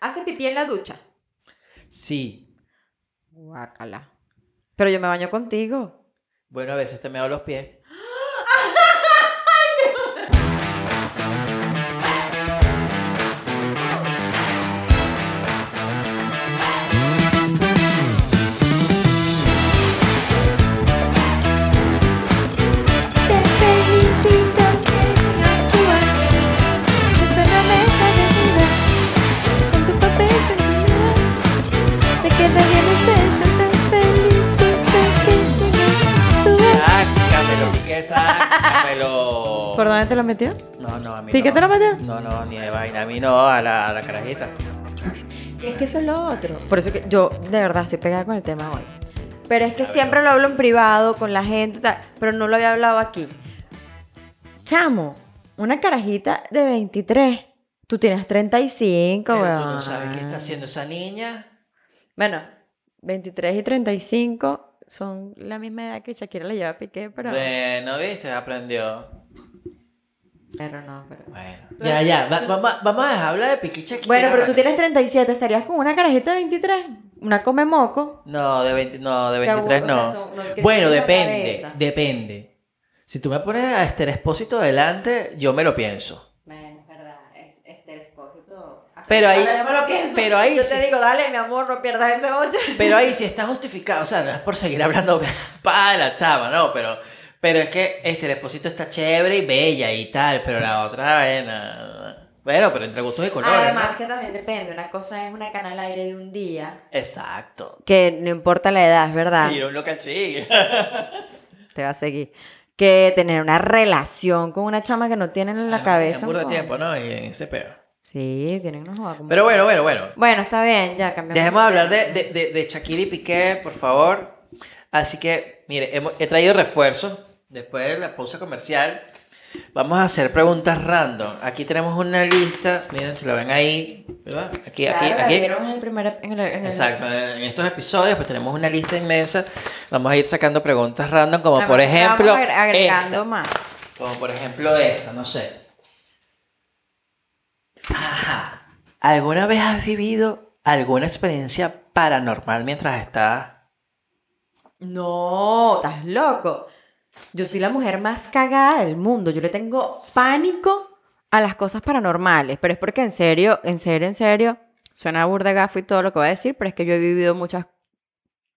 ¿Haces pipí en la ducha? Sí. Guácala. Pero yo me baño contigo. Bueno, a veces te meo los pies. ¿Por dónde te lo metió? No, no, a mí ¿Piqué no. te lo metió? No, no, ni de vaina. A mí no, a la, a la carajita. Es que eso es lo otro. Por eso que yo de verdad estoy pegada con el tema hoy. Pero es que siempre lo hablo en privado con la gente, tal, pero no lo había hablado aquí. Chamo, una carajita de 23. Tú tienes 35, Pero tú weón. no sabes qué está haciendo esa niña. Bueno, 23 y 35 son la misma edad que Shakira le lleva a Piqué, pero... Bueno, viste, aprendió. Pero no, pero... Bueno. Ya, ya, va- va- vamos a hablar de Piquicha aquí. Bueno, pero tú tienes 37, ¿estarías con una carajita de 23? Una come moco. No, de 20, no, de Que abu- 23 o sea, no. son- no, que bueno, depende, depende. Si tú me pones a Esther Expósito delante, yo me lo pienso. Bueno, es verdad, este expósito... Pero ahí- yo me lo pienso. pero ahí Yo sí- te digo, dale, mi amor, no pierdas ese 8. Pero ahí sí está justificado, o sea, no es por seguir hablando para la chava, no, pero, pero es que Esther Expósito está chévere y bella y tal, pero la otra, bueno, bueno, pero entre gustos y colores. ¿no? Además que también depende, una cosa es una cana al aire de un día, Exacto. que no importa la edad, es verdad, Y un local te va a seguir. Que tener una relación con una chama que no tienen en la cabeza. Por de un tiempo. ¿no? Y en ese peor. Sí, tienen unos como- Pero bueno, bueno, bueno. Bueno, está bien, ya cambiamos. Dejemos de hablar de, de, de, de Shakira y Piqué, por favor. Así que, mire, hemos- he traído refuerzos después de la pausa comercial. Vamos a hacer preguntas random. Aquí tenemos una lista, miren si lo ven ahí, ¿verdad? Aquí, aquí, Claro, la aquí. vieron en el primer... En el, en el- Exacto, en estos episodios pues tenemos una lista inmensa. Vamos a ir sacando preguntas random como por ejemplo vamos agre- agregando esta. más. Como por ejemplo esta, no sé. Ajá. ¿Alguna vez has vivido alguna experiencia paranormal mientras estabas? No, estás loco. Yo soy la mujer más cagada del mundo. Yo le tengo pánico a las cosas paranormales. Pero es porque en serio, en serio, en serio, suena burda gafo y todo lo que voy a decir, pero es que yo he vivido muchas,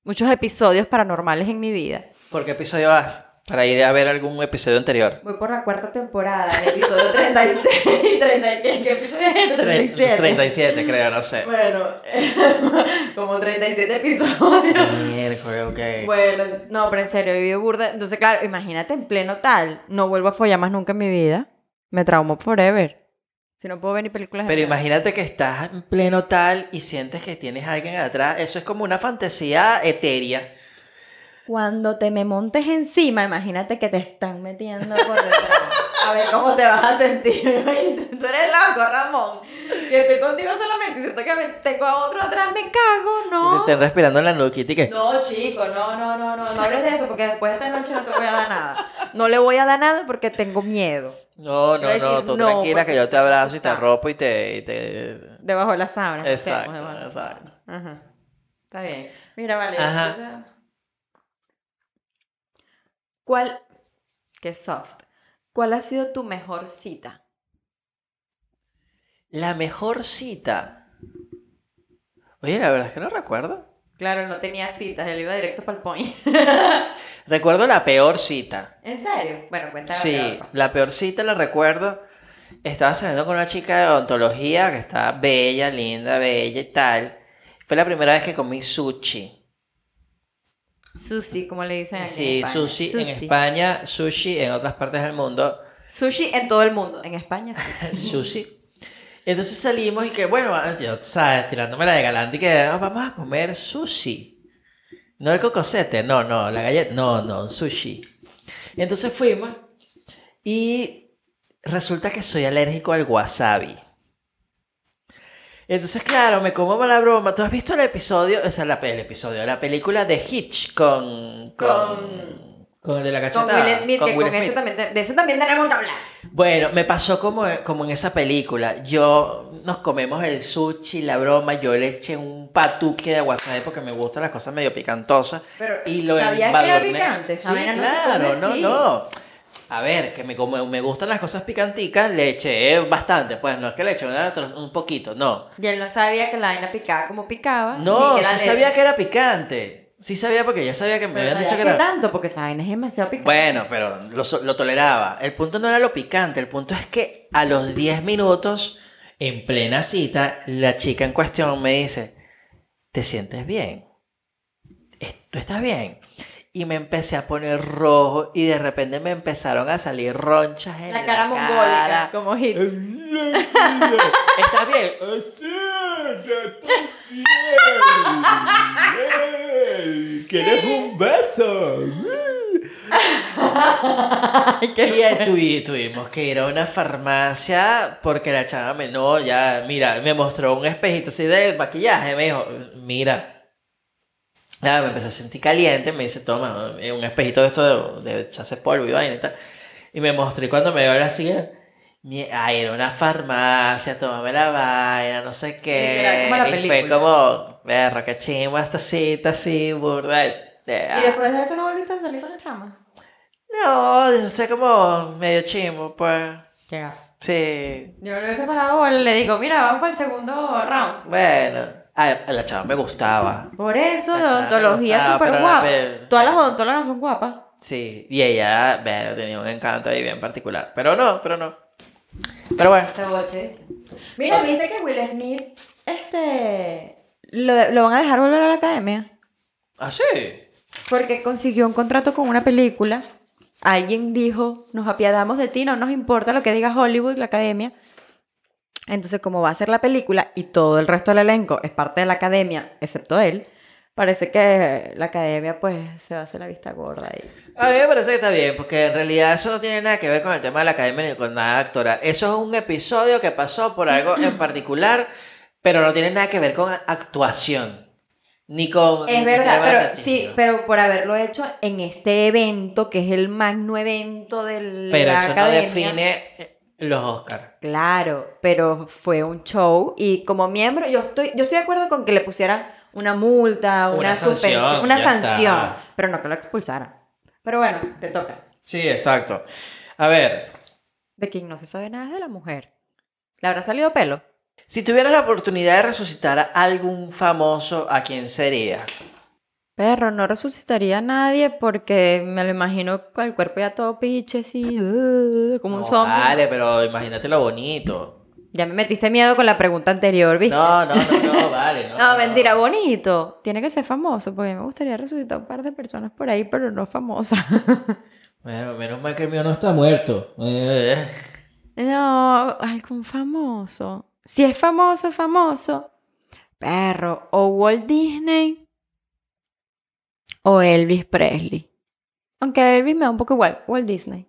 muchos episodios paranormales en mi vida. ¿Por qué episodio vas? Para ir a ver algún episodio anterior. Voy por la cuarta temporada, el episodio 36. 30, ¿qué, episodio es? Tre- 37. 37, creo, no sé. Bueno, como 37 episodios. Miércoles, ok. Bueno, no, pero en serio, he vivido burda. Entonces, claro, imagínate en pleno tal. No vuelvo a follar más nunca en mi vida. Me traumo forever. Si no puedo ver ni películas. Pero imagínate que estás en pleno tal y sientes que tienes a alguien atrás. Eso es como una fantasía etérea. Cuando te me montes encima, imagínate que te están metiendo por detrás. A ver cómo te vas a sentir. Tú eres loco, Ramón. Si estoy contigo solamente y siento que me- tengo a otro atrás, me cago, Te ¿no? estén respirando en la nuquita y que... No, chico, no, no, no, no, no hables de eso porque después de esta noche no te voy a dar nada. No le voy a dar nada porque tengo miedo. No, no, no, tú no, tranquila que yo te abrazo y te arropo y te... y te... Debajo de la sábana. Exacto, exacto. Ajá. Está bien. Mira, vale. Ajá. ¿Cuál? Qué soft. ¿Cuál ha sido tu mejor cita? La mejor cita. Oye, la verdad es que no recuerdo. Claro, no tenía citas, él iba directo para el point. Recuerdo la peor cita. ¿En serio? Bueno, cuéntame. Sí, la peor cita la recuerdo. Estaba saliendo con una chica de odontología que estaba bella, linda, bella y tal. Fue la primera vez que comí sushi. Sushi, como le dicen aquí en Sí, España. sushi, en España, sushi en otras partes del mundo. Sushi en todo el mundo. En España, sushi. sushi. Entonces salimos y que, bueno, yo, ¿sabes? Tirándome la de galante y que "Ah, vamos a comer sushi. No el cocosete, no, no, la galleta, no, no, sushi. Y entonces fuimos y resulta que soy alérgico al wasabi. Entonces, claro, me como mala broma. ¿Tú has visto el episodio? O sea, la, el episodio, la película de Hitch con... con... Con. Con el de la Con cachetada. Will Smith, que Will con ese Smith. también, te- de eso también tenemos que hablar. Bueno, me pasó como, como en esa película. Yo nos comemos el sushi, la broma. Yo le eché un patuque de wasabi porque me gustan las cosas medio picantosas. Pero, y lo ¿sabías que era picante? Sí, claro, no, no. A ver, que me, como me gustan las cosas picanticas, le eché bastante. Pues no es que le eché una un poquito, no. Y él no sabía que la vaina picaba como picaba. No, sí sabía que era picante. Sí sabía porque ya sabía que me Pero habían dicho ¿sabías que era. tanto? Porque esa vaina es demasiado picante. Bueno, pero lo, lo toleraba. El punto no era lo picante, el punto es que a los 10 minutos, en plena cita, la chica en cuestión me dice, ¿te sientes bien? ¿Es- ¿Tú estás bien? Y me empecé a poner rojo y de repente me empezaron a salir ronchas en la, la cara mongólica, cara. como hits. ¿Estás bien? ¿Quieres un beso? y tuvi- tuvimos que ir a una farmacia porque la chava me, no, ya, mira, me mostró un espejito así de maquillaje, me dijo, mira. Ya, me empecé a sentir caliente, me dice, toma, eh, un espejito de esto de, de echarse polvo y vaina y tal. Y me mostró y cuando me ahora así, mi- ay, era una farmacia, tómame la vaina, no sé qué. Como la y fue como, verga, qué chimba esta cita así, burda. eh, Y después de eso no volviste a salir con la chama. no, yo sé como medio chimbo, pues. Sí. Yo lo hubiese parado y le digo, mira, vamos para el segundo round. Bueno. A la chava me gustaba. Por eso, La días gustaba, súper la pe- Todas las odontólogas son guapas. Sí. Y ella, bueno, tenía un encanto ahí bien particular. Pero no, pero no. Pero bueno. Boche. Mira, viste que Will Smith, este, lo, lo van a dejar volver a la academia. Ah, sí. Porque consiguió un contrato con una película. Alguien dijo, nos apiadamos de ti, no nos importa lo que diga Hollywood, la academia. Entonces, como va a ser la película y todo el resto del elenco es parte de la academia, excepto él, parece que la academia pues se va a hacer la vista gorda ahí. A mí me parece que está bien, porque en realidad eso no tiene nada que ver con el tema de la academia ni con nada actoral. Eso es un episodio que pasó por algo en particular, pero no tiene nada que ver con actuación. Ni con. Es ni verdad, pero sí, pero por haberlo hecho en este evento, que es el magno evento de la Pero eso no define los Oscars. Claro, pero fue un show y como miembro yo estoy, yo estoy de acuerdo con que le pusieran una multa, una, Una sanción, suspensión, una sanción, pero no que lo expulsaran. Pero bueno, te toca. Sí, exacto. A ver, De quien no se sabe nada es de la mujer. ¿Le habrá salido pelo? si tuvieras la oportunidad de resucitar a algún famoso, ¿a quién sería? Perro, no resucitaría a nadie porque me lo imagino con el cuerpo ya todo piche, así, uh, como un No, zombie. Vale, pero imagínate lo bonito. Ya me metiste miedo con la pregunta anterior, ¿viste? No, no, no, no, vale. No, No, mentira, bonito. Tiene que ser famoso, porque me gustaría resucitar un par de personas por ahí, pero no famosas. Bueno, menos mal que el mío no está muerto. Eh, no, algún famoso. Si es famoso, famoso. Perro, o Walt Disney o Elvis Presley. Aunque Elvis me da un poco igual, Walt Disney.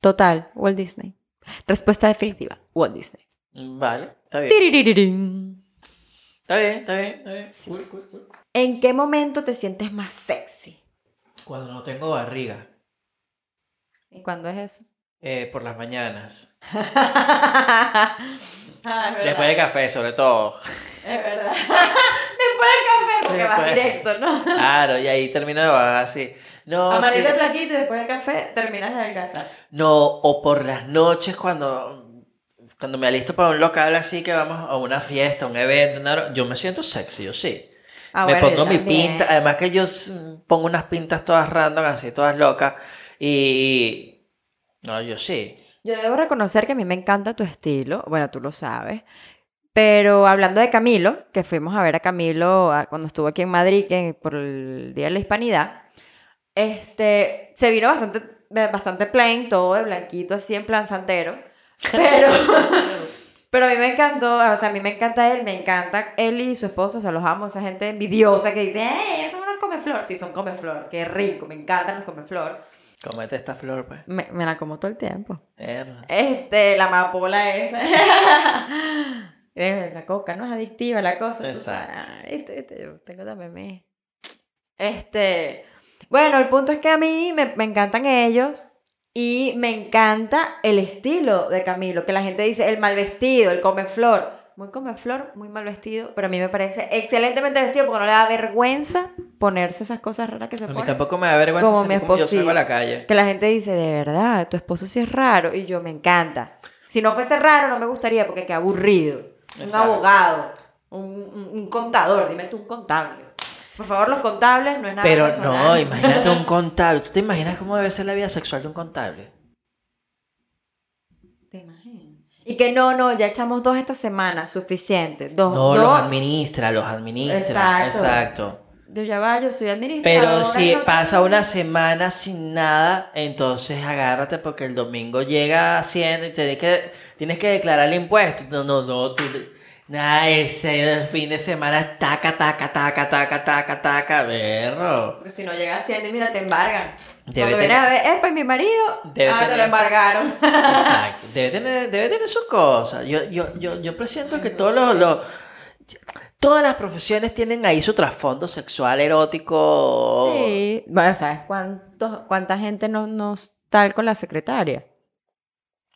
Total, Walt Disney. Respuesta definitiva, Walt Disney. Vale, está bien. Está bien, está bien, está bien. ¿En qué momento te sientes más sexy? Cuando no tengo barriga. ¿Y cuándo es eso? eh, por las mañanas. ah. Después de café, sobre todo. Es verdad. Después del café, porque vas Después. directo, ¿no? Claro, y ahí termino de bajar así. No, Amanece sí. flaquito y después del café terminas de adelgazar. No, o por las noches cuando, cuando me alisto para un local así que vamos a una fiesta, un evento, una- yo me siento sexy, yo sí. Ah, me bueno, pongo mi pinta, además que yo pongo unas pintas todas random, así todas locas, y... No, yo sí. Yo debo reconocer que a mí me encanta tu estilo. Bueno, tú lo sabes. Pero hablando de Camilo, que fuimos a ver a Camilo a- cuando estuvo aquí en Madrid que, por el Día de la Hispanidad, este, se vino bastante, bastante plain, todo de blanquito, así en plan santero. Pero, pero a mí me encantó, o sea, a mí me encanta él, me encanta él y su esposa, o sea, los amo, esa gente envidiosa que dice, ¡eh, son unos comeflor! Sí, son comeflor, qué rico, me encantan los comeflor. Comete esta flor, pues. Me, me la como todo el tiempo. Mierda. Este, la amapola esa. La coca no es adictiva la cosa. Exacto. Viste, viste, yo tengo también. Este. Bueno, el punto es que a mí me, me encantan ellos y me encanta el estilo de Camilo, que la gente dice el mal vestido, el come flor. Muy come flor, muy mal vestido, pero a mí me parece excelentemente vestido porque no le da vergüenza ponerse esas cosas raras que se A mí ponen. tampoco me da vergüenza Como mi como yo salgo a la calle. Que la gente dice, de verdad, tu esposo sí es raro. Y yo, me encanta. Si no fuese raro, no me gustaría porque qué aburrido. Un abogado, un, un- un contador, dime tú un contable. Por favor, los contables no es nada Pero personal. no, imagínate un contable. ¿Tú te imaginas cómo debe ser la vida sexual de un contable? Te imagino. Y que no, no, ya echamos dos esta semana, suficiente. Dos, No, dos. los administra, los administra. Exacto. Exacto. Yo ya va, yo soy administradora. Pero si no pasa tengo- una semana sin nada, entonces agárrate porque el domingo llega Hacienda y tienes que, tienes que declarar el impuesto. No, no, no. Tú, nada, ese fin de semana, taca, taca, taca, taca, taca, taca, berro. Porque si no llega Hacienda y mira, te embargan. Debe Cuando tener- a ver, epa, y mi marido, Debe ah, te lo embargaron. Exacto. Debe tener, debe tener sus cosas. Yo, yo, yo, yo presiento que todos los, los- todas las profesiones tienen ahí su trasfondo sexual, erótico. Sí. Bueno, ¿sabes cuántos, cuánta gente no, no tal con la secretaria?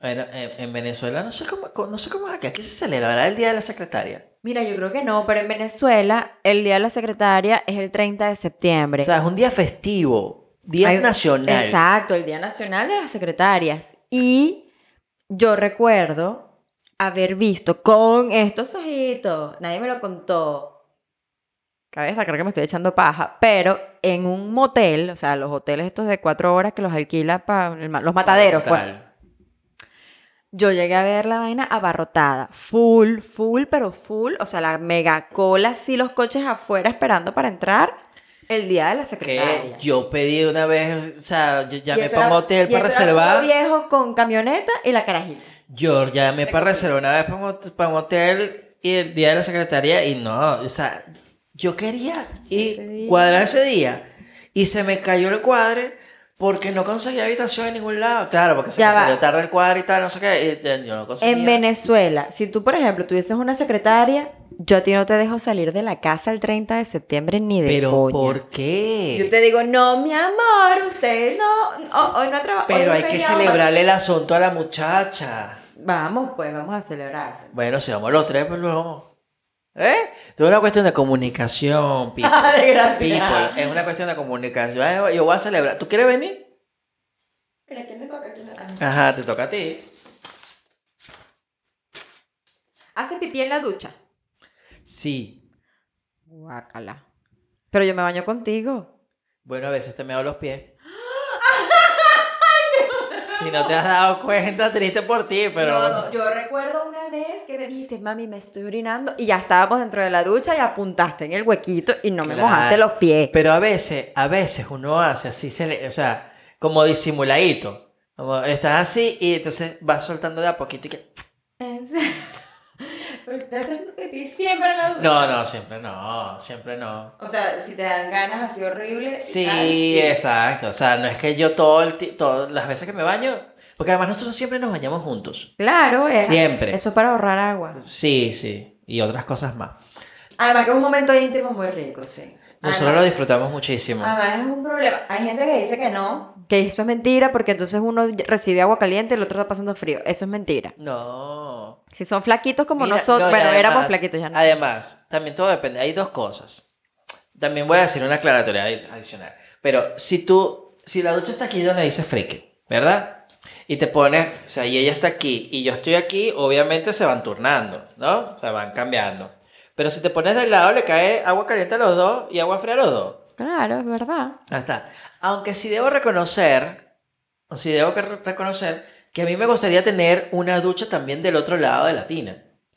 Bueno, en, en Venezuela no sé cómo, no sé cómo es aquí. Aquí se celebrará el Día de la Secretaria. Mira, yo creo que no, pero en Venezuela el Día de la Secretaria es el 30 de septiembre. O sea, es un día festivo, día nacional. Exacto, el Día Nacional de las Secretarias. Y yo recuerdo haber visto con estos ojitos, nadie me lo contó. Cabe destacar que me estoy echando paja, pero en un motel, o sea, los hoteles estos de cuatro horas que los alquila para los mataderos, pues. Yo llegué a ver la vaina abarrotada, full, full, pero full, o sea, la mega cola, así los coches afuera esperando para entrar el día de la Que secretaria. yo pedí una vez, o sea, yo llamé para un hotel para reservar. viejo con camioneta y la carajita. Yo llamé para reservar una vez para un, para un hotel y el día de la secretaria y no, o sea, yo quería ir Ese cuadrar ese día y se me cayó el cuadre porque no conseguía habitación en ningún lado. Claro, porque se Ya me va. salió tarde el cuadro y tal, no sé qué, y eh, yo no conseguía. En Venezuela, si tú, por ejemplo, tuvieses una secretaria, yo a ti no te dejo salir de la casa el 30 de septiembre ni de Pero coña. ¿por qué? Yo te digo, no, mi amor, usted no, ho- hoy no trabaja. Pero hay que celebrarle el asunto a la muchacha. Vamos, pues, vamos a celebrarse. Bueno, si vamos los tres, pues vamos. ¿Eh? Es una cuestión de comunicación, people. Desgraciada. People, Es una cuestión de comunicación. Yo voy a celebrar. ¿Tú quieres venir? Mira, ¿quién te toca? ¿Quién toca? Ajá, te toca a ti. ¿Hace pipí en la ducha? Sí. Guácala. Pero yo me baño contigo. Bueno, a veces te meo los pies. Si no te has dado cuenta, triste por ti, pero. No, no, yo recuerdo una vez que me dijiste, mami, me estoy orinando. Y ya estábamos dentro de la ducha y apuntaste en el huequito y no me Claro. mojaste los pies. Pero a veces, a veces uno hace así, se le- o sea, como disimuladito. Como estás así y entonces vas soltando de a poquito y que. Pero te haces pipí siempre en la ducha. No, no, siempre no, siempre no. O sea, si te dan ganas así horribles. Sí, sí. exacto. O sea, no es que yo todo el todas las veces que me baño, porque además nosotros siempre nos bañamos juntos. Claro, es. Siempre. Eso es para ahorrar agua. Sí, sí. Y otras cosas más. Además que es un momento íntimo muy rico, sí. Nosotros lo Además, disfrutamos muchísimo. además es un problema. Hay gente que dice que no, que eso es mentira porque entonces uno recibe agua caliente y el otro está pasando frío. Eso es mentira. No. Si son flaquitos como Mira, nosotros, no, bueno, éramos además- flaquitos ya no. Además, también todo depende. Hay dos cosas. También voy a decir una aclaratoria adi- adicional. Pero si tú, si la ducha está aquí donde dice friki, ¿verdad? Y te pones, o sea, y ella está aquí y yo estoy aquí, obviamente se van turnando, ¿no? Se van cambiando. Pero si te pones del lado, le cae agua caliente a los dos y agua fría a los dos. Claro, es verdad. Ahí está. Aunque sí debo reconocer, o sí debo reconocer que a mí me gustaría tener una ducha también del otro lado de la tina.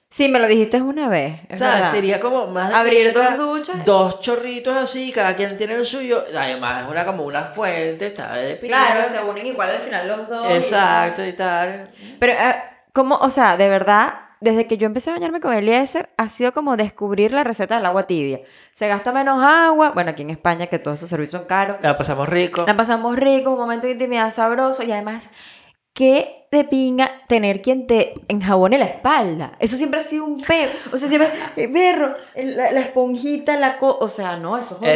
Sí, me lo dijiste una vez. O sea, verdad. sería como más de Abrir dos duchas. Dos chorritos así, cada quien tiene el suyo. Además, es una como una fuente, está de pinga. Claro, se unen igual al final los dos. y- Exacto y tal. Pero, eh, ¿cómo? O sea, de verdad, desde que yo empecé a bañarme con Eliezer, ha sido como descubrir la receta del agua tibia. Se gasta menos agua. Bueno, aquí en España, que todos esos servicios son caros. La pasamos rico. La pasamos rico, un momento de intimidad sabroso y además qué de pinga tener quien te enjabone la espalda. Eso siempre ha sido un peo. O sea, siempre, eh, perro, el- la, la esponjita, la co... O sea, no, eso es horrible.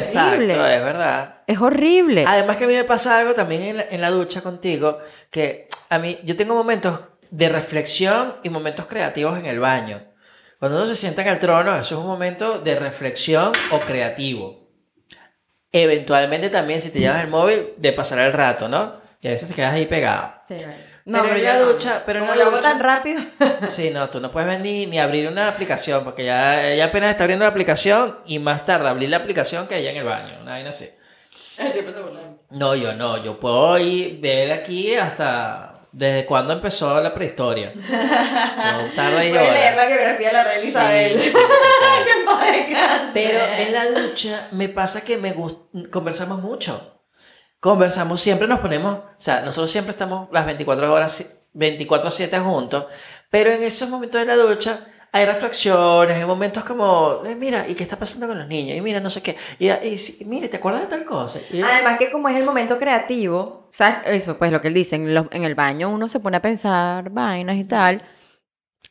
Exacto, es verdad. Es horrible. Además que a mí me pasa algo también en la, en la ducha contigo, que a mí, yo tengo momentos de reflexión y momentos creativos en el baño. Cuando uno se sienta en el trono, eso es un momento de reflexión o creativo. Eventualmente también, si te llevas el móvil, de pasar el rato, ¿no? Y a veces te quedas ahí pegado. Sí, bueno. Pero en la yo no. ducha- pero en la lo hago ducha- tan rápido. Sí, no, tú no puedes ver ni, ni abrir una aplicación, porque ya ella apenas está abriendo la aplicación y más tarde abrir la aplicación que ella en el baño, una vaina así. No, yo no, yo puedo ir, ver aquí hasta desde cuándo empezó la prehistoria. No tarda ahí Voy a leer la biografía de la reina Sí, Isabel. sí. Pero en la ducha me pasa que me conversamos mucho. Conversamos, siempre nos ponemos, o sea, nosotros siempre estamos las 24 horas, 24/7 juntos, pero en esos momentos de la ducha hay reflexiones, hay momentos como, eh, mira, ¿y qué está pasando con los niños? Y mira, no sé qué, y, y, sí, mire, ¿te acuerdas de tal cosa? Y- Además que como es el momento creativo, ¿sabes? Eso, pues lo que él dice, en, los- en el baño uno se pone a pensar vainas y tal,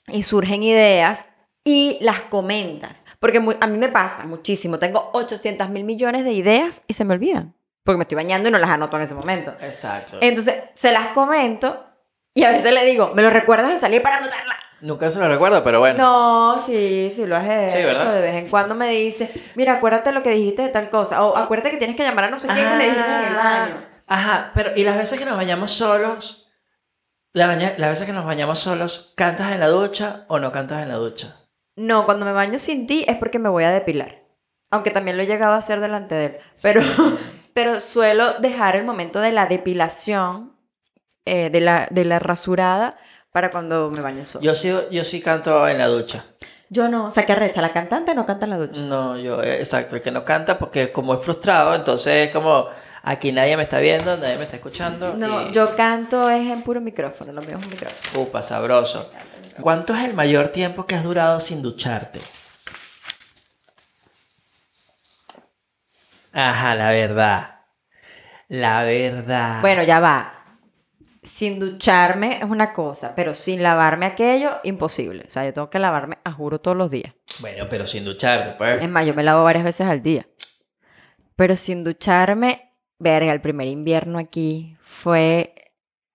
y surgen ideas y las comentas. Porque mu- a mí me pasa muchísimo, tengo 800 mil millones de ideas y se me olvidan, porque me estoy bañando y no las anoto en ese momento. Exacto. Entonces, se las comento y a veces le digo, ¿me lo recuerdas al salir para anotarla? Nunca se lo recuerdo, pero bueno. No, sí, sí lo has hecho. Sí, ¿verdad? De vez en cuando me dice, mira, acuérdate lo que dijiste de tal cosa. O acuérdate que tienes que llamar a no sé quién que me dijiste en el baño. Ajá, pero y las veces que nos bañamos solos, la baña- las veces que nos bañamos solos, ¿cantas en la ducha o no cantas en la ducha? No, cuando me baño sin ti es porque me voy a depilar. Aunque también lo he llegado a hacer delante de él. Pero, pero suelo dejar el momento de la depilación, eh, de, la, de la rasurada, para cuando me baño solo. Yo, Yo sí, yo sí canto en la ducha. no, o sea, que arrecha, ¿la cantante no canta en la ducha? No, yo, eh, exacto, el que no canta porque como es frustrado, entonces es como aquí nadie me está viendo, nadie me está escuchando. No, y, yo canto es en puro micrófono, lo mío es un micrófono. Upa, sabroso. ¿Cuánto es el mayor tiempo que has durado sin ducharte? Ajá, la verdad. La verdad. Bueno, ya va. Sin ducharme es una cosa, pero sin lavarme aquello, imposible. O sea, yo tengo que lavarme, a juro, todos los días. Bueno, pero sin ducharte, pues. Es más, yo me lavo varias veces al día. Pero sin ducharme, verga, el primer invierno aquí fue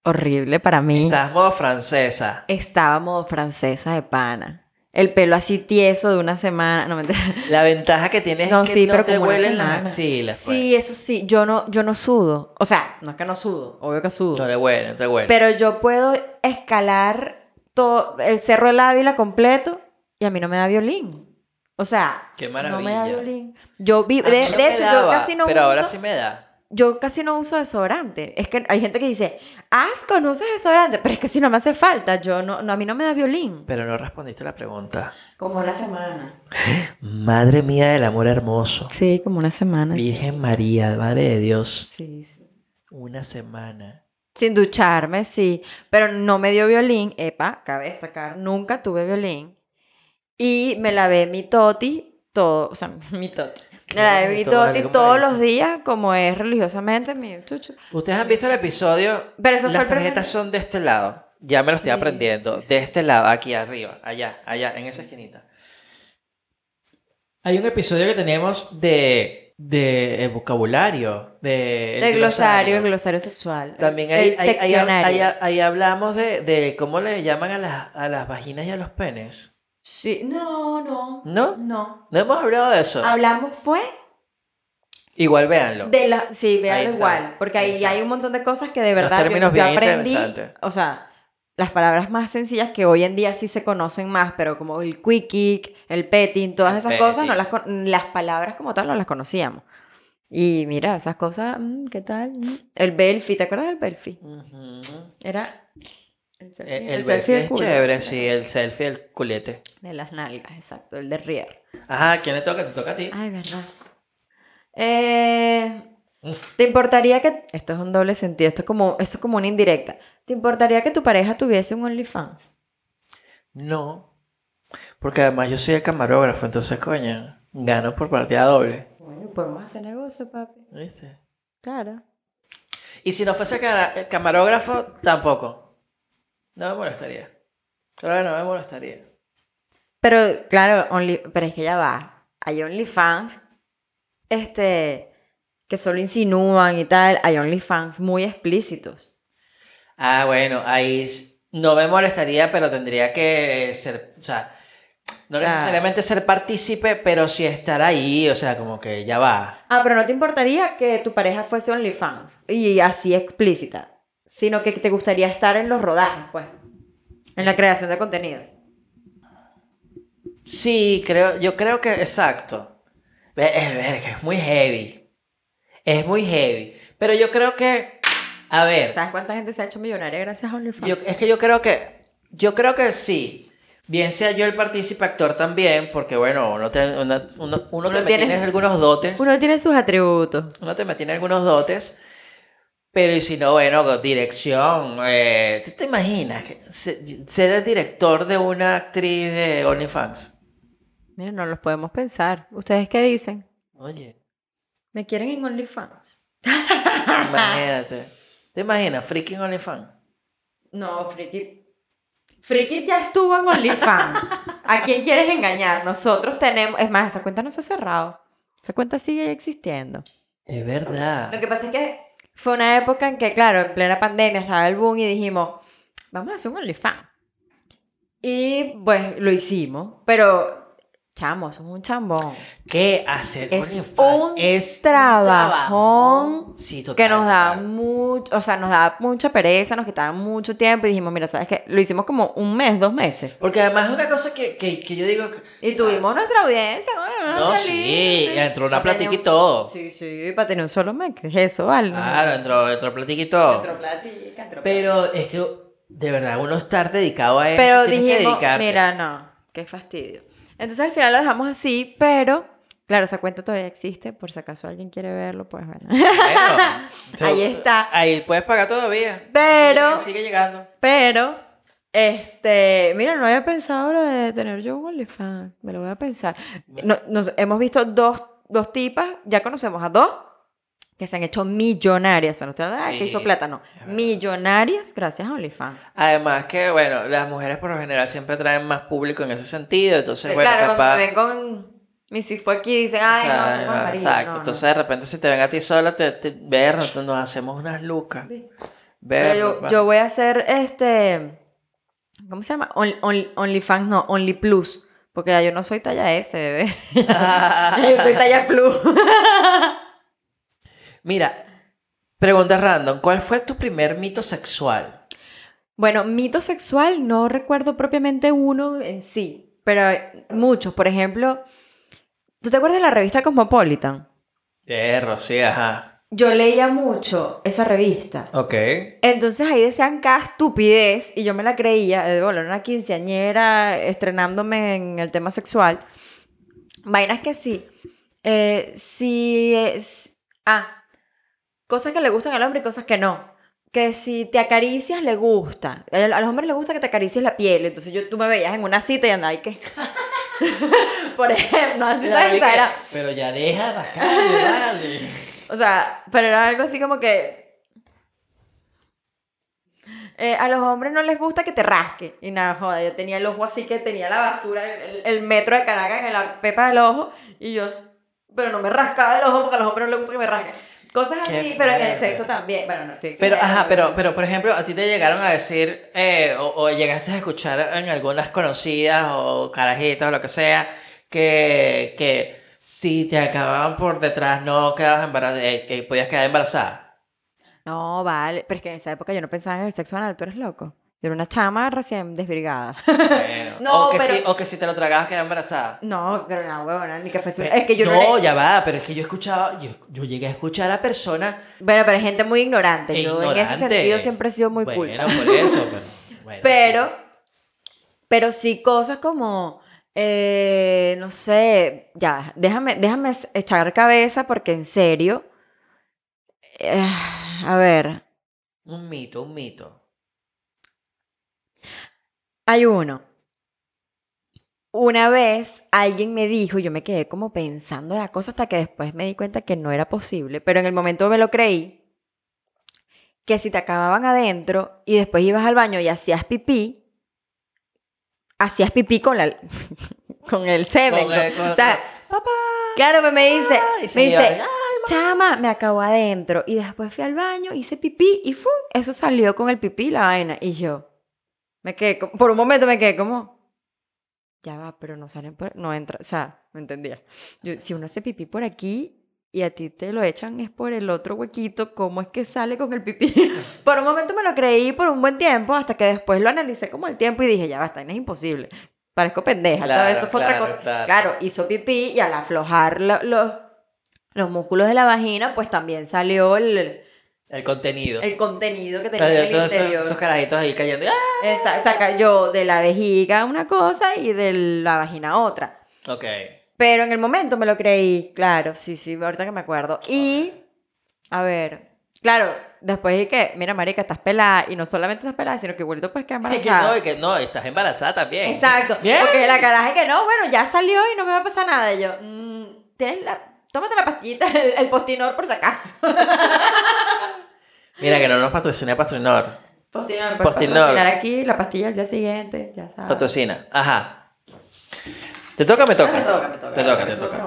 horrible para mí. Estás modo francesa. Estaba modo francesa de pana. El pelo así tieso de una semana. No, mentira. La ventaja que tienes No, es que sí, no pero te huelen las axilas. pues. Sí, eso sí. Yo no, yo no sudo. O sea, no es que no sudo. Obvio que sudo. No le huelen, no te huelen. Pero yo puedo escalar todo el Cerro del Ávila completo y a mí no me da violín. O sea, Qué no me da maravilla. violín. Yo vi, de, de hecho, daba, yo casi no Pero uso, ahora sí me da. Yo casi no uso desodorante. Es que hay gente que dice, asco, no usas desodorante, pero es que si no me hace falta, yo no, no a mí no me da violín. Pero no respondiste la pregunta. Como una semana. Madre mía del amor hermoso. Sí, como una semana. Virgen María, Madre de Dios. Sí, sí. Una semana. Sin ducharme, sí. Pero no me dio violín. Epa, cabe destacar, nunca tuve violín. Y me lavé mi toti, todo, o sea, mi toti. Vale, toti ¿cómo todos los días, como es religiosamente mi chucho. Ustedes han visto el episodio. Pero eso Las el tarjetas son de este lado. Ya me lo estoy Sí, aprendiendo. sí, De este lado, aquí arriba, allá, allá, en esa esquinita. Hay un episodio que tenemos de, de eh, vocabulario, de El glosario, el glosario sexual. También el ahí- ahí- seccionario. ahí- ahí hablamos de, de cómo le llaman a las, a las vaginas y a los penes. Sí, no, no. ¿No? No. No hemos hablado de eso. Hablamos fue Igual véanlo. de la sí, Ahí véanlo está, igual, porque ahí ahí, hay un montón de cosas que de verdad yo- yo, aprendí, o sea, las palabras más sencillas que hoy en día sí se conocen más, pero como el quick kick, el petting, todas esas cosas, no las, las palabras como tal no las conocíamos. Y mira, esas cosas, mm, ¿qué tal? Mm. El belfi, ¿te acuerdas del belfi? Era el selfie, El, el el selfie es chévere, sí, el selfie, el culete. De las nalgas, exacto, el de Rier. Ajá, ¿quién le toca? Te toca a ti. Ay, verdad. Eh, ¿Te importaría que... Esto es un doble sentido, esto es, como, esto es como una indirecta. ¿Te importaría que tu pareja tuviese un OnlyFans? No. Porque además yo soy el camarógrafo, entonces, coño, gano por partida doble. Bueno, podemos hacer negocio, papi. ¿Viste? Claro. Y si no fuese el camarógrafo, tampoco. No me molestaría. Claro que no me molestaría. Pero, claro, only- pero es que ya va. Hay OnlyFans, este, que solo insinúan y tal. Hay OnlyFans muy explícitos. Ah, bueno, ahí no me molestaría, pero tendría que ser, o sea, no Claro. necesariamente ser partícipe, pero sí estar ahí, o sea, como que ya va. Ah, pero no te importaría que tu pareja fuese OnlyFans y así explícita, sino que te gustaría estar en los rodajes, pues, en la creación de contenido. Sí, creo, yo creo que, exacto. Es, es muy heavy. Es muy heavy. Pero yo creo que, a ver, ¿Sabes cuánta gente se ha hecho millonaria gracias a OnlyFans? yo- es que yo creo que, yo creo que sí. Bien sea yo el partícipe actor también, porque bueno, uno, te, uno, uno, uno te Uno tiene- tiene algunos dotes. Uno tiene sus atributos. Uno te tiene algunos dotes. Pero y si no, bueno, dirección. Eh, ¿Tú te imaginas que se- ser el director de una actriz de OnlyFans? Miren, no los podemos pensar. ¿Ustedes qué dicen? Oye, ¿Me quieren en OnlyFans? imagínate. ¿Te imaginas? Freaking OnlyFans. No, Friki. Friki ya estuvo en OnlyFans. ¿A quién quieres engañar? Nosotros tenemos. Es más, esa cuenta no se ha cerrado. Esa cuenta sigue existiendo. Es verdad. Lo que pasa es que fue una época en que, claro, en plena pandemia estaba el boom y dijimos, vamos a hacer un OnlyFans. Y pues lo hicimos, pero chamo, somos un chambón. ¿Qué hacer Es OnlyFans? un Es un trabajón Sí, total, que nos da mucho, o sea, nos da mucha pereza, nos quitaba mucho tiempo y dijimos, mira, ¿sabes qué? Lo hicimos como un mes, dos meses. Porque además es una cosa que, que, que yo digo. que- Y tuvimos nuestra audiencia. bueno, No, qué sí, entró una platica y todo. Sí, sí, para tener un solo mes, ¿qué es eso, vale? Claro, entró, entró platica y todo. Entró platica, entró Pero es que de verdad uno estar dedicado a eso. Pero que dijimos, mira, no, qué fastidio. Entonces al final lo dejamos así, pero claro, esa cuenta todavía existe, por si acaso alguien quiere verlo, pues bueno. Ahí está. Ahí puedes pagar todavía. Pero- Sigue, sigue llegando. Pero, este, mira, no había pensado lo de tener yo un OnlyFans, me lo voy a pensar. No- nos, hemos visto dos, dos tipas, ya conocemos a dos, que se han hecho millonarias, no estoy hablando de que Sí, hizo plata, no, millonarias gracias a OnlyFans. Además que, bueno, las mujeres por lo general siempre traen más público en ese sentido. Entonces, bueno, claro, capaz... cuando ven con mi si fue aquí, dicen, ay, o sea, no, no, exacto. no, no". Entonces, de repente, si te ven a ti sola, te, te ver, nos, hacemos unas lucas. Ver, yo, yo voy a hacer este. ¿Cómo se llama? On- on- OnlyFans, no, Only Plus. Porque ya yo no soy talla S, bebé. yo soy talla Plus. Mira, pregunta random. ¿Cuál fue tu primer mito sexual? bueno, mito sexual, no recuerdo propiamente uno en sí, pero muchos. Por ejemplo, ¿tú te acuerdas de la revista Cosmopolitan? Perro, sí, ajá. Yo leía mucho esa revista. Ok. Entonces ahí decían cada estupidez y yo me la creía, de bueno, era una quinceañera estrenándome en el tema sexual. Vainas que sí. Eh, sí es... Ah, cosas que le gustan al hombre y cosas que no. Que si te acaricias le gusta. A los hombres les gusta que te acaricies la piel. Entonces yo, tú me veías en una cita y andaba y que... Por ejemplo, así vi que-. Pero ya deja rascarle, dale. O sea, pero era algo así como que. eh, a los hombres no les gusta que te rasque. Y nada, joda, yo tenía el ojo así que tenía la basura, el, el metro de Caracas en la pepa del ojo. Y yo, pero no me rascaba el ojo porque a los hombres no les gusta que me rasquen. Cosas Qué así, pero en el sexo también. Bueno, no estoy Pero, ajá, pero, pero por ejemplo, a ti te llegaron a decir, eh, o, o llegaste a escuchar en algunas conocidas o carajitas o lo que sea, que, que si te acababan por detrás no quedabas embarazada, eh, que podías quedar embarazada. No, vale. Pero es que en esa época yo no pensaba en el sexo anal, tú eres loco. Yo era una chama recién desvirgada. Bueno, No, o, que pero- si, o que si te lo tragabas quedabas embarazada. no, pero no, huevona, ni que fuese. Pe- Es que yo no. no, le- ya va, pero es que yo escuchaba, yo, yo llegué a escuchar a personas Bueno, pero hay gente muy ignorante. Yo en ese sentido siempre he sido muy bueno, culta. por eso, pero, bueno. Pero, pero sí cosas como, eh, no sé, ya, déjame, déjame echar cabeza porque en serio, eh, a ver, Un mito, un mito. Hay uno. Una vez alguien me dijo, yo me quedé como pensando la cosa hasta que después me di cuenta que no era posible, pero en el momento me lo creí. que si te acababan adentro y después ibas al baño y hacías pipí, hacías pipí con la con el semen. Con el- con- o sea, Papá. claro, pues me dice, me dice, "Ay, chama, me acabó adentro y después fui al baño, hice pipí y ¡fum! eso salió con el pipí la vaina y yo me quedé como- por un momento me quedé como ya va, pero no salen por, no entra, o sea, no entendía. Yo, si uno hace pipí por aquí y a ti te lo echan es por el otro huequito, ¿cómo es que sale con el pipí? por un momento me lo creí por un buen tiempo, hasta que después lo analicé como el tiempo y dije, ya basta, no es imposible. Parezco pendeja, Claro, esto fue claro, otra cosa. claro. Claro, hizo pipí y al aflojar lo- los, los músculos de la vagina, pues también salió el, El contenido. el contenido que tenía en el Todos esos, interior. esos carajitos ahí cayendo. ¡Ah! Esa- o sea, cayó de la vejiga una cosa y de la vagina otra. Ok. Pero en el momento me lo creí, claro, sí, sí, ahorita que me acuerdo. Y, a ver, claro, después dije que, mira, marica, estás pelada, y no solamente estás pelada, sino que igual tú puedes quedar Es que embarazada. no, y que no, estás embarazada también. Exacto, Bien. porque la caraja es que no, bueno, ya salió y no me va a pasar nada. Y yo, mm, tienes la, tómate la pastillita, el, el postinor por si acaso. Mira que no nos patrocina Pastrinor. Postinor, Postinor. patrocinar aquí, la pastilla el día siguiente, ya sabes. Patrocina. Ajá. ¿Te toca o me toca? Ah, me toca, me toca. Te toca, te toca.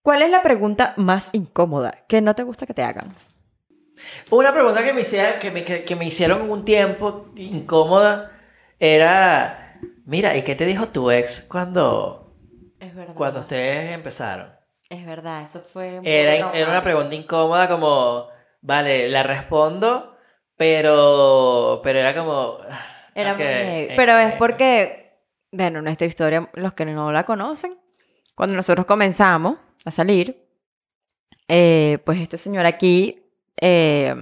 ¿Cuál es la pregunta más incómoda que no te gusta que te hagan? Una pregunta que me, hicieron, que, me, que, que me hicieron en un tiempo incómoda era, mira, ¿y qué te dijo tu ex cuando, Es cuando ustedes empezaron? Es verdad, eso fue. Era, era una pregunta incómoda como, vale, la respondo, pero, pero era como... Era ok, muy eh, Pero es eh, porque, bueno, nuestra historia, los que no la conocen, cuando nosotros comenzamos a salir, eh, pues este señor aquí eh,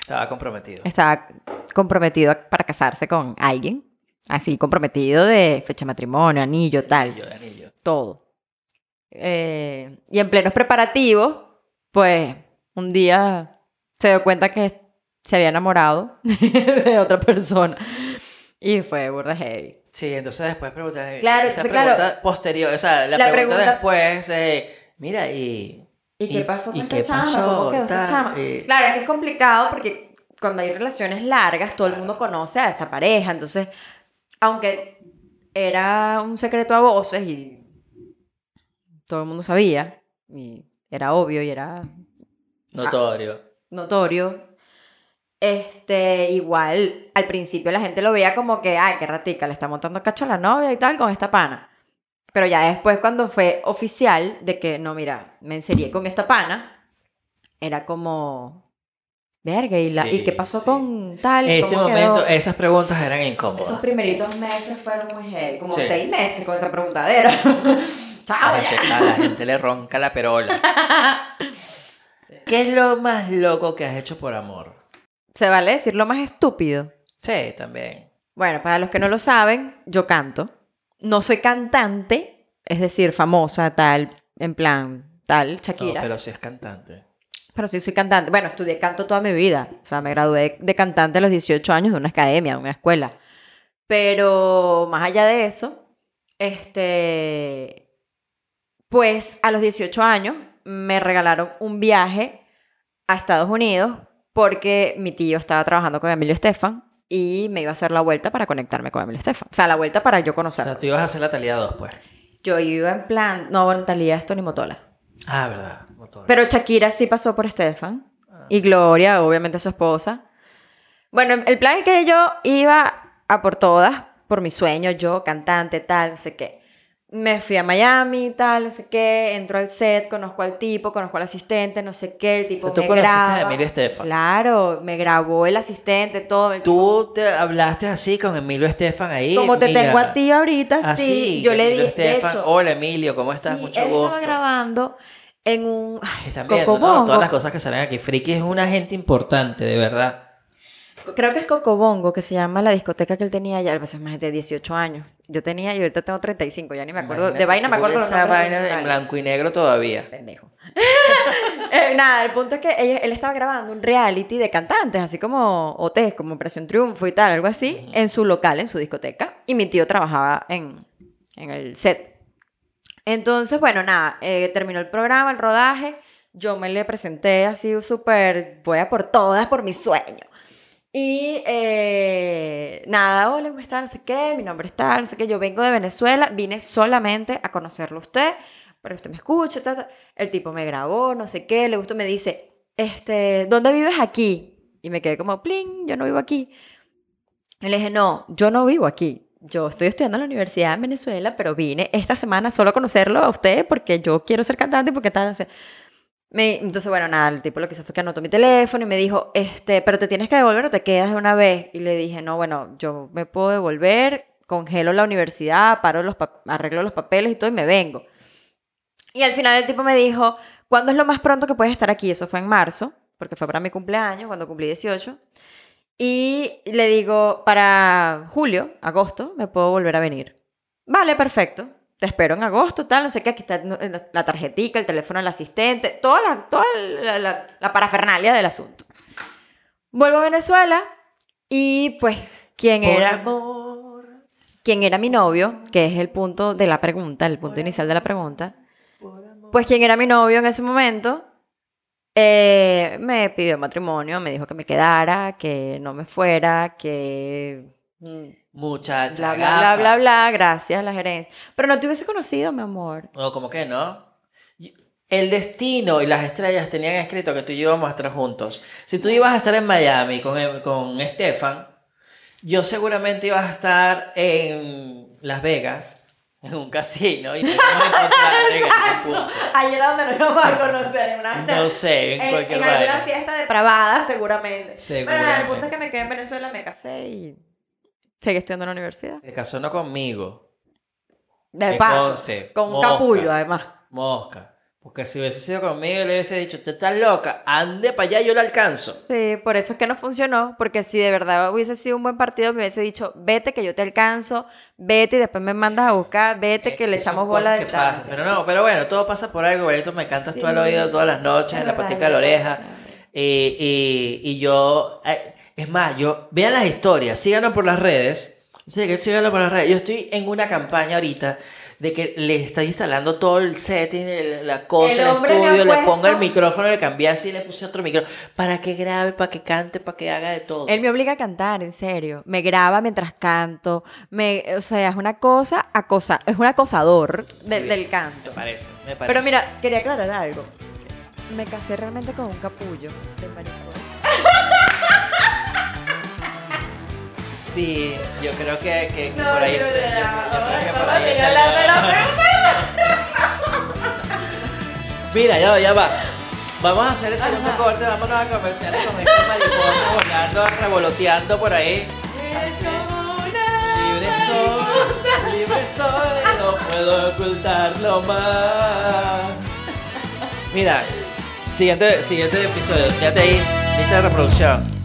Estaba comprometido. estaba comprometido para casarse con alguien, así comprometido de fecha de matrimonio, anillo, tal. Anillo, anillo. todo. Eh, y en plenos preparativos, pues un día se dio cuenta que se había enamorado de otra persona. Y fue burda heavy. Sí, entonces después preguntar. Claro, esa entonces, claro, pregunta posterior, o sea, la, la pregunta, pregunta- después, eh, mira, y. ¿Y qué pasó con y esta qué chama? pasó? ¿Cómo quedó Tal, chama? eh, Claro, es que es complicado porque cuando hay relaciones largas, todo el mundo conoce a esa pareja. Entonces, aunque era un secreto a voces y todo el mundo sabía, y era obvio y era Notorio. notorio. Este, igual, al principio la gente lo veía como que, ay, qué ratica, le está montando cacho a la novia y tal con esta pana. Pero ya después, cuando fue oficial de que, no, mira, me enserié con esta pana, era como, verga, ¿y, la, Sí, ¿y qué pasó sí. con tal? En ese ¿Cómo momento, quedó? esas preguntas eran Esos incómodas. primeritos meses fueron muy heavy, como Sí. seis meses con esa preguntadera. Chao, La ya. gente, a la gente le ronca la perola. ¿Qué es lo más loco que has hecho por amor? Se vale decir lo más estúpido. Sí, también. Bueno, para los que no lo saben, yo canto. No soy cantante, es decir, famosa, tal, en plan, tal, No, Shakira. pero... pero sí es cantante. sí soy cantante. Bueno, estudié canto toda mi vida. O sea, me gradué de cantante a los 18 años de una academia, de una escuela. Pero más allá de eso, este, pues a los 18 años me regalaron un viaje a Estados Unidos porque mi tío estaba trabajando con Emilio Estefan y me iba a hacer la vuelta para conectarme con Emilio Estefan. O sea, la vuelta para yo O conocerlo. sea, tú ibas a hacer la talía 2, pues. Yo iba en plan, no, bueno, Talía esto ni Motola. Ah, verdad. Motor. Pero Shakira sí pasó por Estefan. Y Gloria, obviamente su esposa. Bueno, el plan es que yo iba a por todas, por mi sueño, yo, cantante, tal, no sé qué. Me fui a Miami, tal, no sé qué, entro al set, conozco al tipo, conozco al asistente, no sé qué, el tipo O sea, tú me conociste a. Emilio Estefan. Claro, me grabó el asistente, todo. el Tú te hablaste así con Emilio Estefan ahí. Como te mira. tengo a ti ahorita, Así, sí. Yo le Emilio di, de Estefan. hecho, Hola Emilio, ¿cómo estás? sí, Mucho él gusto. estaba grabando en un ay, Están viendo. Todas las cosas que salen aquí. Friki es una gente importante, de verdad. Creo que es Cocobongo, que se llama la discoteca que él tenía ya, pues más de 18 años. Yo tenía, y ahorita tengo 35, ya ni me acuerdo. Imagínate de vaina me acuerdo Esa vaina en principales. blanco y negro todavía. Pendejo. Eh, nada, el punto es que ella- él estaba grabando un reality de cantantes, así como OT, como Operación Triunfo y tal, algo así, en su local, en su discoteca. Y mi tío trabajaba en, en el set. Entonces, bueno, nada, eh, terminó el programa, el rodaje. Yo me le presenté así súper, voy a por todas, por mi sueño. Y eh, nada, hola, ¿cómo está? No sé qué, mi nombre es tal, no sé qué. Yo vengo de Venezuela, vine solamente a conocerlo a usted, que usted me ta. El tipo me grabó, no sé qué, le gustó, me dice, este, ¿dónde vives aquí? Y me quedé como, pling, yo no vivo aquí. Y le dije, no, yo no vivo aquí. Yo estoy estudiando en la universidad en Venezuela, pero vine esta semana solo a conocerlo a usted porque yo quiero ser cantante porque tal. Me- entonces, bueno, nada, el tipo lo que hizo fue que anotó mi teléfono y me dijo, este, pero te tienes que devolver o te quedas de una vez. Y le dije, no, bueno, yo me puedo devolver, congelo la universidad, paro los arreglo los papeles y todo y me vengo. Y al final el tipo me dijo, ¿cuándo es lo más pronto que puedes estar aquí? Eso fue en marzo, porque fue para mi cumpleaños, cuando cumplí 18. Y le digo, para julio, agosto, me puedo volver a venir. Vale, perfecto. Te espero en agosto, tal, no sé qué, aquí está no, la tarjetica, el teléfono del asistente, toda la, toda la, la- la parafernalia del asunto. Vuelvo a Venezuela y pues, ¿quién Por era? amor. ¿Quién era mi novio? Que es el punto de la pregunta, el punto inicial de la pregunta. Pues quien era mi novio en ese momento eh, me pidió matrimonio, me dijo que me quedara, que no me fuera, que... mm, Muchacha. Bla, bla, bla, bla, bla, gracias, la gerencia. Pero no te hubiese conocido, mi amor. No, como que no. El destino y las estrellas tenían escrito que tú y yo íbamos a estar juntos. Si tú ibas a estar en Miami con, em- con Estefan, yo seguramente ibas a estar en Las Vegas, en un casino, y nos íbamos a encontrar en algún punto. Ahí era donde nos íbamos a conocer, en una No sé, en, en, cualquier en alguna fiesta depravada, seguramente. Pero nada, el Seguramente. punto es que me quedé en Venezuela, me casé y seguí estudiando en la universidad. Se casó no conmigo, De Que paso, conste, con un capullo, además. mosca. Porque si hubiese sido conmigo, le hubiese dicho, te estás loca, ande para allá, yo la alcanzo. Sí, por eso es que no funcionó, porque si de verdad hubiese sido un buen partido, me hubiese dicho, vete que yo te alcanzo, vete y después me mandas a buscar, vete que le Eh, echamos bola de distancia. Pero no, pero bueno, todo pasa por algo, Barito, me cantas tú al Sí, oído todas las noches, es en la patica de la oreja. Y, y, y yo, eh, es más, yo, vean las historias, síganos por las redes, sí, síganos por las redes. Yo estoy en una campaña ahorita de que le estoy instalando todo el setting, el- la cosa, El estudio, le pongo el micrófono, le cambié así, le puse otro micrófono, para que grabe, para que cante, para que haga de todo. Él me obliga a cantar, en serio. Me graba mientras canto. Me, o sea, es una cosa acosa, es un acosador del, del canto. Me parece, me parece. Pero mira, quería aclarar algo. Me casé realmente con un capullo de maricón. Sí, yo creo que, que, que No, por ahí. yo- yo- yo creo que por ahí la Mira, ya va, ya va. Vamos a hacer el segundo corte, vámonos a comerciales con esta mariposa volando, revoloteando por ahí. Así. Libre soy, libre soy, no puedo ocultarlo más. Mira, siguiente, siguiente episodio, quédate ahí, lista de reproducción.